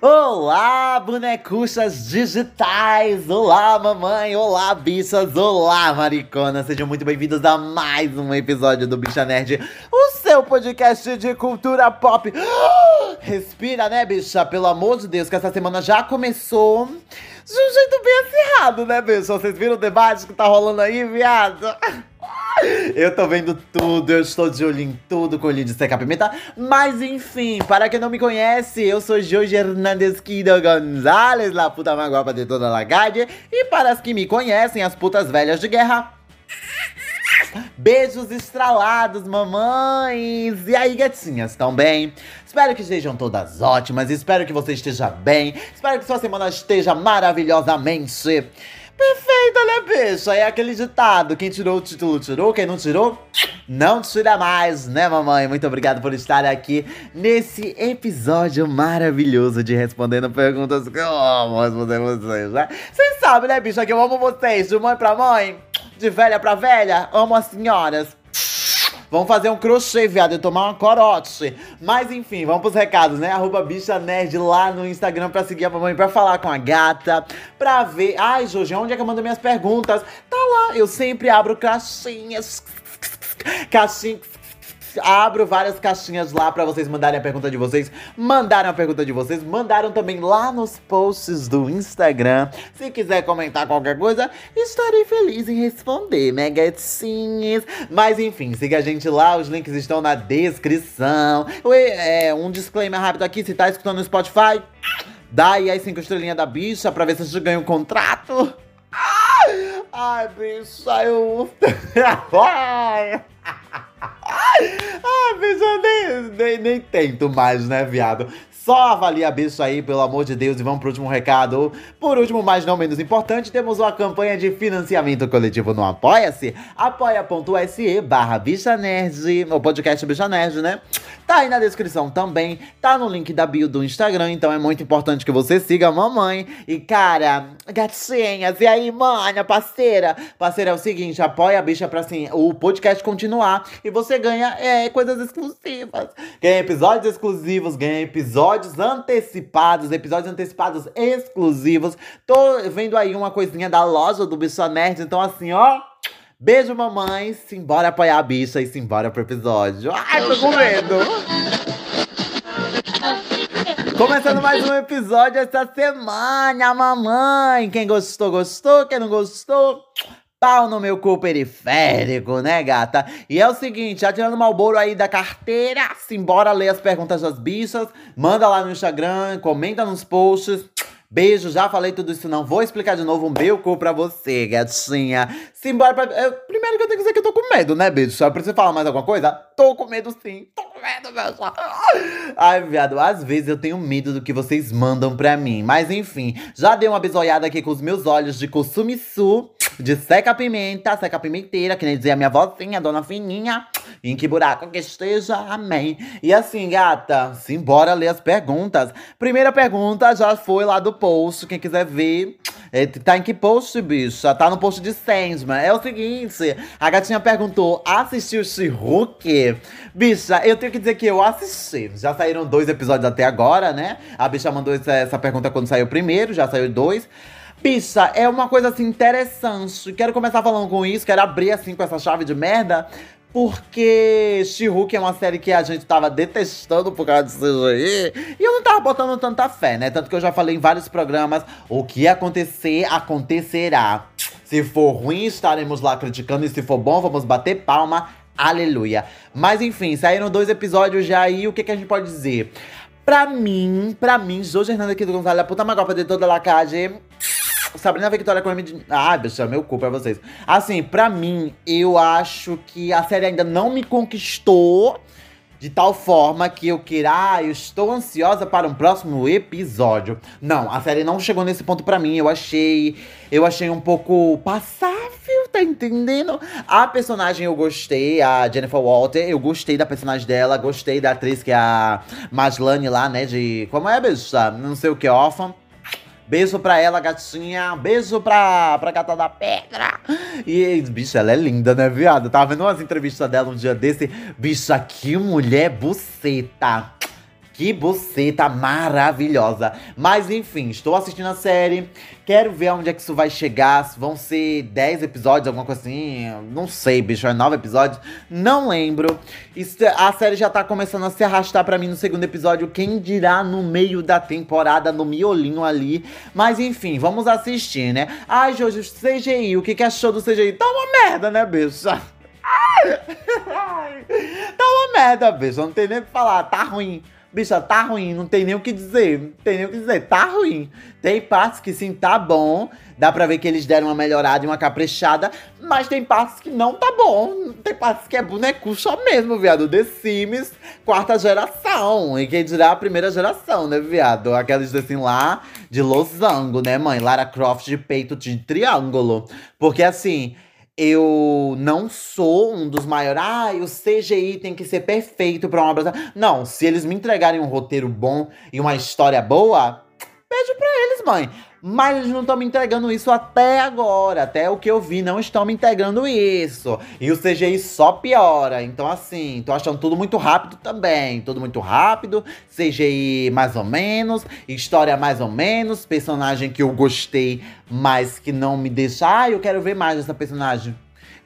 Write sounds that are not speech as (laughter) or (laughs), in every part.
Olá, bonecuchas digitais! Olá, mamãe! Olá, bichas! Olá, maricona! Sejam muito bem-vindos a mais um episódio do Bicha Nerd, o seu podcast de cultura pop. (gasps) Respira, né, bicha? Pelo amor de Deus, que essa semana já começou de um jeito bem acirrado, né, bicha? Vocês viram o debate que tá rolando aí, viado? (laughs) Eu tô vendo tudo, eu estou de olho em tudo com olho de seca pimenta. Mas enfim, para quem não me conhece, eu sou Jorge Hernandes Quido Gonzalez, la puta mais guapa de toda a calle. E para as que me conhecem, as putas velhas de guerra. Beijos estralados, mamães! E aí, gatinhas, estão bem? Espero que estejam todas ótimas, espero que você esteja bem, espero que sua semana esteja maravilhosamente Perfeito, né, bicho? Aí é aquele ditado: quem tirou o título tirou, quem não tirou, não tira mais, né, mamãe? Muito obrigado por estar aqui nesse episódio maravilhoso de Respondendo Perguntas que eu amo responder vocês, né? Vocês sabem, né, bicho, que eu amo vocês, de mãe pra mãe, de velha pra velha, amo as senhoras. Vamos fazer um crochê, viado, e tomar uma corote. Mas enfim, vamos pros recados, né? Arroba bicha nerd lá no Instagram pra seguir a mamãe, pra falar com a gata, pra ver. Ai, Jorge, onde é que eu mando minhas perguntas? Tá lá, eu sempre abro caixinhas. Caixinhas abro várias caixinhas lá para vocês mandarem a pergunta de vocês. Mandaram a pergunta de vocês, mandaram também lá nos posts do Instagram. Se quiser comentar qualquer coisa, estarei feliz em responder, né, gatinhas? Mas enfim, siga a gente lá, os links estão na descrição. É, um disclaimer rápido aqui, se tá escutando no Spotify, dá aí as cinco estrelinhas da bicha pra ver se a gente ganha um contrato. Ai, bicha, eu. (laughs) (laughs) Ah, bicho, eu nem, nem, nem tento mais, né, viado? Só avalia bicho aí, pelo amor de Deus, e vamos pro último recado. Por último, mas não menos importante, temos uma campanha de financiamento coletivo no Apoia-se, apoia.se barra Bicha Nerd, o podcast Bicha Nerd, né? Tá aí na descrição também, tá no link da bio do Instagram, então é muito importante que você siga a mamãe. E cara, gatinhas, e aí, mãe, parceira? Parceira, é o seguinte, apoia a bicha pra assim, o podcast continuar e você ganha é, coisas exclusivas. Ganha episódios exclusivos, ganha episódios episódios antecipados, episódios antecipados exclusivos. Tô vendo aí uma coisinha da loja do Bicho Nerd, então assim, ó. Beijo, mamãe. Simbora apoiar a bicha e simbora pro episódio. Ai, tô com medo. Começando mais um episódio essa semana, mamãe. Quem gostou, gostou. Quem não gostou, pau no meu cu periférico, né, gata? E é o seguinte, já tirando o Malboro aí da carteira, simbora ler as perguntas das bichas, manda lá no Instagram, comenta nos posts. Beijo, já falei tudo isso, não vou explicar de novo. Um meu cu pra você, gatinha. Simbora pra. Eu, primeiro que eu tenho que dizer que eu tô com medo, né, beijo? Só pra você falar mais alguma coisa? Tô com medo sim. Tô com medo, beijo. Ai, viado, às vezes eu tenho medo do que vocês mandam pra mim. Mas enfim, já dei uma bisoiada aqui com os meus olhos de Kosumisu de seca pimenta, seca pimenteira, que nem dizia a minha vozinha, dona Fininha. Em que buraco que esteja, amém. E assim, gata, simbora ler as perguntas. Primeira pergunta já foi lá do post, quem quiser ver. É, tá em que post, bicha? Tá no post de Sandman. É o seguinte, a gatinha perguntou, assistiu She-Hulk? Bicha, eu tenho que dizer que eu assisti. Já saíram dois episódios até agora, né? A bicha mandou essa, essa pergunta quando saiu o primeiro, já saiu dois. Bicha, é uma coisa assim interessante. Quero começar falando com isso, quero abrir assim com essa chave de merda. Porque She-Hulk é uma série que a gente tava detestando por causa do CGI. E eu não tava botando tanta fé, né? Tanto que eu já falei em vários programas: o que acontecer, acontecerá. Se for ruim, estaremos lá criticando. E se for bom, vamos bater palma. Aleluia. Mas enfim, saíram dois episódios já e o que, que a gente pode dizer? Pra mim, pra mim, Jô Hernando aqui do Gonzalo, puta magopa de toda a lacagem. Sabrina Victoria com de. Ah, bicho, é meu cu pra vocês. Assim, pra mim, eu acho que a série ainda não me conquistou de tal forma que eu queira, ah, eu estou ansiosa para um próximo episódio. Não, a série não chegou nesse ponto para mim. Eu achei, eu achei um pouco passável, tá entendendo? A personagem eu gostei, a Jennifer Walter, eu gostei da personagem dela, gostei da atriz que é a Maslane lá, né, de como é, bicha? Não sei o que, órfã. Beijo pra ela, gatinha. Beijo pra, pra gata da pedra. E, bicho, ela é linda, né, viado? Tava vendo umas entrevistas dela um dia desse. Bicha, que mulher buceta. Que buceta maravilhosa. Mas enfim, estou assistindo a série. Quero ver onde é que isso vai chegar. Vão ser 10 episódios, alguma coisa assim. Não sei, bicho. É 9 episódios. Não lembro. A série já tá começando a se arrastar para mim no segundo episódio. Quem dirá no meio da temporada, no miolinho ali. Mas enfim, vamos assistir, né? Ai, Jojo, CGI. O que, que achou do CGI? Tá uma merda, né, bicho? (laughs) tá uma merda, bicho. Não tem nem o que falar. Tá ruim. Bicha, tá ruim, não tem nem o que dizer. Não tem nem o que dizer, tá ruim. Tem partes que sim, tá bom. Dá pra ver que eles deram uma melhorada e uma caprichada. Mas tem partes que não tá bom. Tem partes que é boneco só mesmo, viado. The Sims, quarta geração. E quem dirá a primeira geração, né, viado? Aqueles assim lá de losango, né, mãe? Lara Croft de peito de triângulo. Porque assim eu não sou um dos maiores. Ah, o CGI tem que ser perfeito para uma obra. Não, se eles me entregarem um roteiro bom e uma história boa, beijo pra eles, mãe. Mas eles não estão me entregando isso até agora. Até o que eu vi, não estão me entregando isso. E o CGI só piora. Então, assim, tô achando tudo muito rápido também. Tudo muito rápido. CGI mais ou menos. História mais ou menos. Personagem que eu gostei, mas que não me deixa. Ah, eu quero ver mais dessa personagem.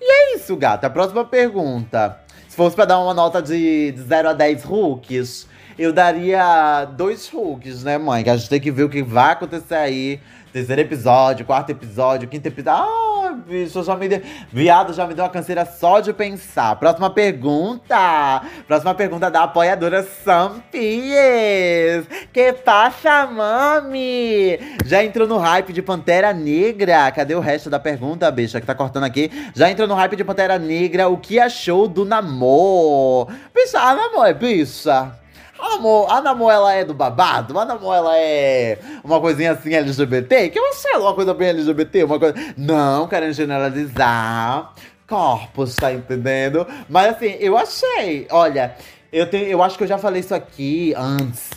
E é isso, gata. A próxima pergunta. Se fosse pra dar uma nota de, de 0 a 10 hooks, eu daria dois Hulks, né, mãe? Que a gente tem que ver o que vai acontecer aí. Terceiro episódio, quarto episódio, quinto episódio. Ah, bicho, já me deu. Viado, já me deu uma canseira só de pensar. Próxima pergunta. Próxima pergunta da apoiadora Sampies. Que passa, mami? Já entrou no hype de Pantera Negra? Cadê o resto da pergunta, bicha, que tá cortando aqui? Já entrou no hype de Pantera Negra? O que achou do namoro? Bicha, a namoro é bicha. A Namor, ela é do babado? A Namor, ela é uma coisinha assim LGBT? Que eu achei ela uma coisa bem LGBT, uma coisa... Não querendo generalizar corpos, tá entendendo? Mas assim, eu achei, olha... Eu, tenho, eu acho que eu já falei isso aqui antes.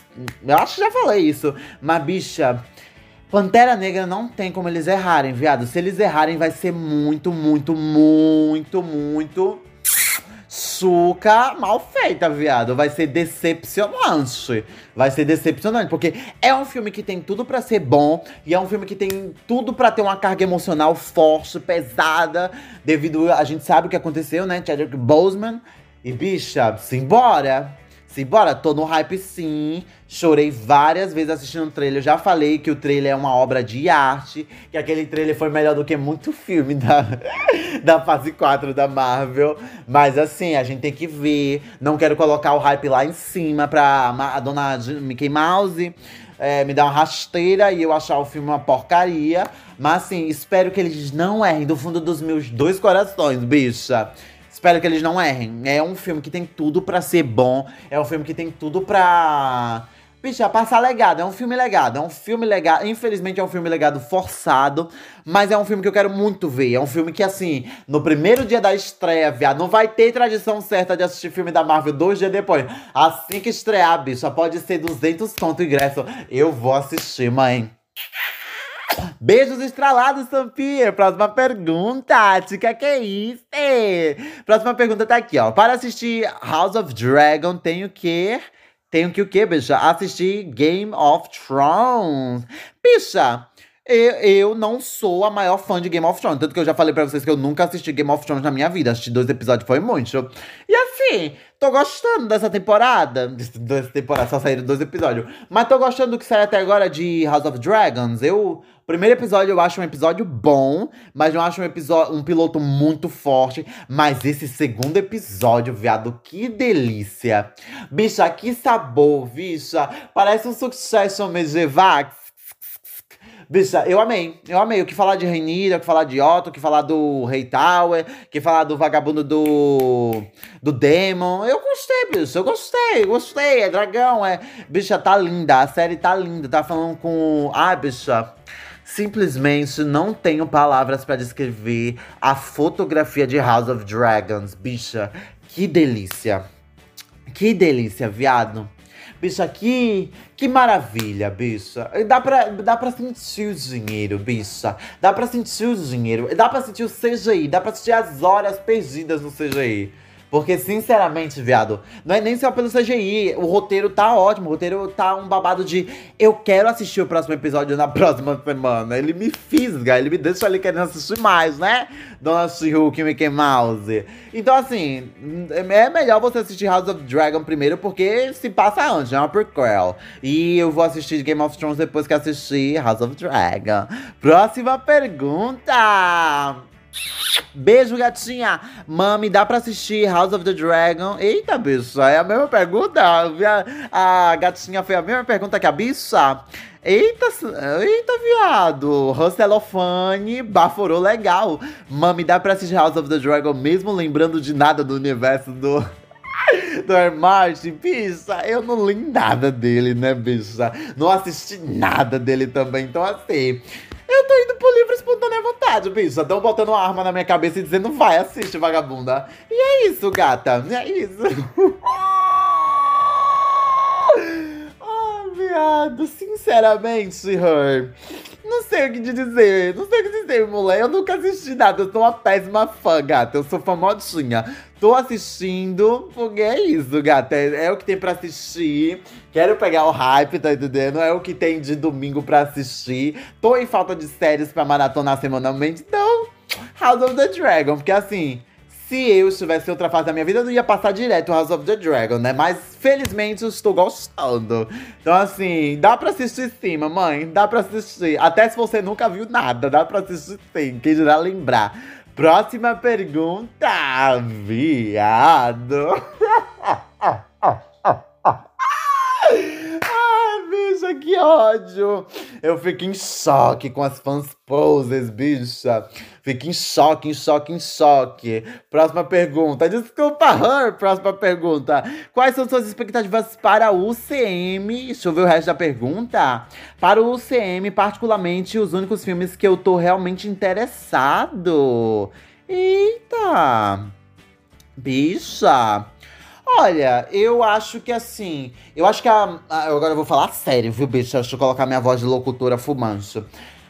Eu acho que já falei isso. Mas, bicha, Pantera Negra não tem como eles errarem, viado. Se eles errarem, vai ser muito, muito, muito, muito suca mal feita, viado. Vai ser decepcionante. Vai ser decepcionante, porque é um filme que tem tudo para ser bom e é um filme que tem tudo para ter uma carga emocional forte, pesada, devido a gente sabe o que aconteceu, né? Chadwick Boseman e bicha, simbora. Simbora, tô no hype sim. Chorei várias vezes assistindo o trailer. Eu já falei que o trailer é uma obra de arte. Que aquele trailer foi melhor do que muito filme da, (laughs) da fase 4 da Marvel. Mas assim, a gente tem que ver. Não quero colocar o hype lá em cima pra a dona Mickey Mouse. É, me dar uma rasteira e eu achar o filme uma porcaria. Mas assim, espero que eles não errem do fundo dos meus dois corações, bicha. Espero que eles não errem. É um filme que tem tudo para ser bom. É um filme que tem tudo pra. Bicha, passar legado. É um filme legado. É um filme legado. Infelizmente é um filme legado forçado. Mas é um filme que eu quero muito ver. É um filme que, assim, no primeiro dia da estreia, viado, não vai ter tradição certa de assistir filme da Marvel dois dias depois. Assim que estrear, bicha, pode ser 200 conto ingresso. Eu vou assistir, mãe. Beijos estralados, Sampier. Próxima pergunta. Tica, que é isso? Próxima pergunta tá aqui, ó. Para assistir House of Dragon, tenho que. Tenho que o quê, bicha? Assistir Game of Thrones. Bicha, eu, eu não sou a maior fã de Game of Thrones. Tanto que eu já falei pra vocês que eu nunca assisti Game of Thrones na minha vida. Assisti dois episódios foi muito. E assim, tô gostando dessa temporada. Dessa temporada, só saíram dois episódios. Mas tô gostando do que saiu até agora de House of Dragons. Eu. Primeiro episódio eu acho um episódio bom, mas não acho um episódio, um piloto muito forte. Mas esse segundo episódio, viado, que delícia! Bicha, que sabor, bicha! Parece um Succession Medievax. Bicha, eu amei. Eu amei. O que falar de Rainira, o que falar de Otto, o que falar do Rei Tower, o que falar do vagabundo do. do Demon. Eu gostei, bicho. Eu gostei, gostei. É dragão, é. Bicha, tá linda. A série tá linda. Tá falando com. Ah, bicha. Simplesmente não tenho palavras para descrever a fotografia de House of Dragons, bicha. Que delícia. Que delícia, viado. Bicha, que, que maravilha, bicha. Dá pra, dá pra sentir o dinheiro, bicha. Dá pra sentir o dinheiro. Dá pra sentir o CGI. Dá pra sentir as horas perdidas no CGI. Porque, sinceramente, viado, não é nem só pelo CGI. O roteiro tá ótimo. O roteiro tá um babado de eu quero assistir o próximo episódio na próxima semana. Ele me fisga, ele me deixa ali querendo assistir mais, né? Dona She-Hulk e Mickey Mouse. Então, assim, é melhor você assistir House of Dragon primeiro, porque se passa antes, é uma prequel. E eu vou assistir Game of Thrones depois que assistir House of Dragon. Próxima pergunta! Beijo, gatinha. Mami, dá pra assistir House of the Dragon? Eita, bicha, é a mesma pergunta? A, a gatinha foi a mesma pergunta que a bicha? Eita, eita, viado. Russelofane baforou legal. Mami, dá pra assistir House of the Dragon mesmo lembrando de nada do universo do. (laughs) Do Air Martin, bicha, eu não li nada dele, né, bicha? Não assisti nada dele também, então assim. Eu tô indo por livre espontânea vontade, bicho. Estão botando uma arma na minha cabeça e dizendo, vai, assiste, vagabunda. E é isso, gata. É isso. (laughs) Ah, viado. Sinceramente, Her. Não sei o que te dizer. Não sei o que dizer, mulher. Eu nunca assisti nada. Eu sou uma péssima fã, gata. Eu sou famosinha. Tô assistindo, porque é isso, gata. É, é, o que tem pra assistir. Quero pegar o hype, tá entendendo? É o que tem de domingo pra assistir. Tô em falta de séries pra maratonar semanalmente. Então, House of the Dragon. Porque assim, se eu estivesse em outra fase da minha vida, eu não ia passar direto House of the Dragon, né? Mas felizmente eu estou gostando. Então, assim, dá pra assistir sim, mamãe. Dá pra assistir. Até se você nunca viu nada, dá pra assistir sim. Quem dirá lembrar. Próxima pergunta, viado. (laughs) Ai, bicha, que ódio. Eu fico em choque com as fãs poses, bicha. Fico em choque, em choque, em choque. Próxima pergunta. Desculpa, Her. Próxima pergunta. Quais são suas expectativas para o UCM? Deixa eu ver o resto da pergunta. Para o UCM, particularmente, os únicos filmes que eu tô realmente interessado. Eita! Bicha! Olha, eu acho que assim. Eu acho que a. a agora eu vou falar sério, viu, bicho? Deixa eu colocar minha voz de locutora fumanço.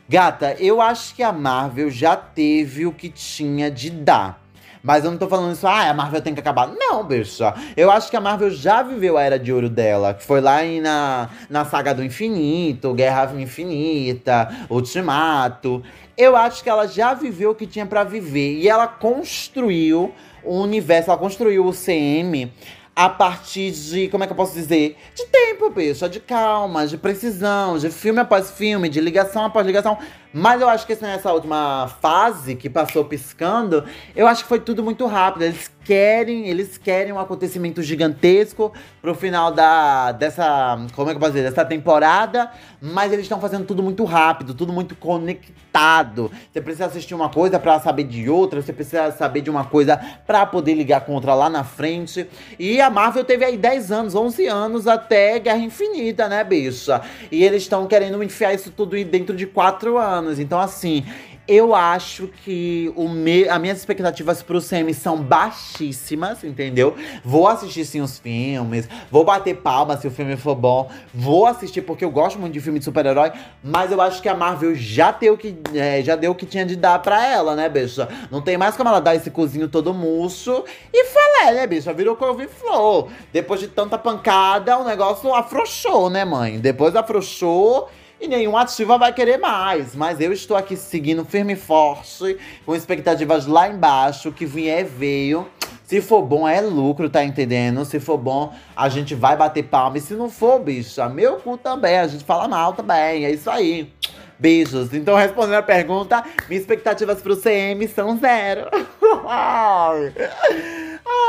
Gata, eu acho que a Marvel já teve o que tinha de dar. Mas eu não tô falando isso, ah, a Marvel tem que acabar. Não, bicha. Eu acho que a Marvel já viveu a era de ouro dela, que foi lá na, na saga do infinito, Guerra Infinita, Ultimato. Eu acho que ela já viveu o que tinha para viver. E ela construiu o universo, ela construiu o CM a partir de, como é que eu posso dizer? De tempo, bicho, de calma, de precisão, de filme após filme, de ligação após ligação. Mas eu acho que nessa última fase que passou piscando, eu acho que foi tudo muito rápido. Eles querem, eles querem um acontecimento gigantesco pro final da dessa, como é que eu posso dizer, dessa temporada, mas eles estão fazendo tudo muito rápido, tudo muito conectado. Você precisa assistir uma coisa para saber de outra, você precisa saber de uma coisa para poder ligar com outra lá na frente. E a Marvel teve aí 10 anos, 11 anos até Guerra Infinita, né, bicha? E eles estão querendo enfiar isso tudo dentro de 4 anos anos. Então, assim, eu acho que o me, as minhas expectativas pro CM são baixíssimas, entendeu? Vou assistir sim os filmes, vou bater palma se o filme for bom, vou assistir porque eu gosto muito de filme de super-herói, mas eu acho que a Marvel já deu o que, é, já deu o que tinha de dar pra ela, né, bicha? Não tem mais como ela dar esse cozinho todo murcho e falei, né, bicha? Virou couve-flor. Depois de tanta pancada, o negócio afrouxou, né, mãe? Depois afrouxou e nenhum ativa vai querer mais. Mas eu estou aqui seguindo firme e forte, com expectativas lá embaixo. que vier, veio. Se for bom, é lucro, tá entendendo? Se for bom, a gente vai bater palma. E se não for, bicha, meu cu também. A gente fala mal também. É isso aí. Beijos. Então, respondendo a pergunta, minhas expectativas pro CM são zero. (laughs)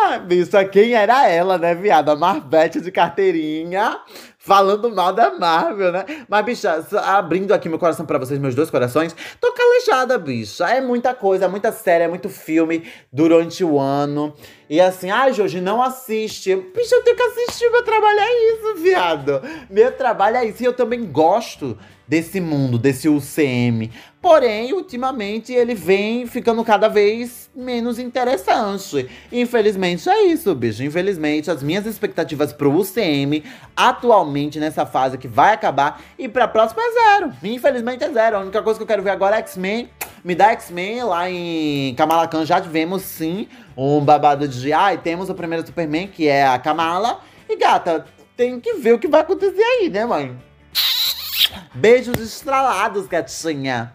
Ai, bicha, quem era ela, né, viado? A Marvete de carteirinha falando mal da Marvel, né? Mas, bicha, abrindo aqui meu coração para vocês, meus dois corações, tô calejada, bicha. É muita coisa, é muita série, é muito filme durante o ano. E assim, ai, ah, Jorge, não assiste. Bicha, eu tenho que assistir, meu trabalho é isso, viado. Meu trabalho é isso. E eu também gosto desse mundo, desse UCM. Porém, ultimamente ele vem ficando cada vez menos interessante. Infelizmente é isso, bicho. Infelizmente, as minhas expectativas pro UCM atualmente nessa fase que vai acabar e pra próxima é zero. Infelizmente é zero. A única coisa que eu quero ver agora é X-Men Me dá X-Men lá em Kamala Khan já tivemos sim um babado de ai, temos o primeiro Superman, que é a Kamala. E gata, tem que ver o que vai acontecer aí, né, mãe? Beijos estralados, gatinha.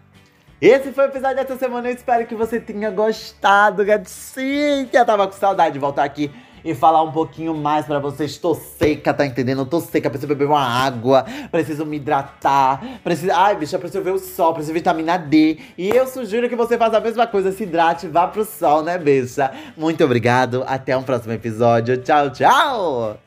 Esse foi o episódio dessa semana. Eu espero que você tenha gostado, gatinha. Tava com saudade de voltar aqui e falar um pouquinho mais pra vocês. Tô seca, tá entendendo? Tô seca, preciso beber uma água, preciso me hidratar, preciso. Ai, bicha, preciso ver o sol, preciso vitamina D. E eu sugiro que você faça a mesma coisa, se hidrate, vá pro sol, né, bicha? Muito obrigado, até um próximo episódio. Tchau, tchau!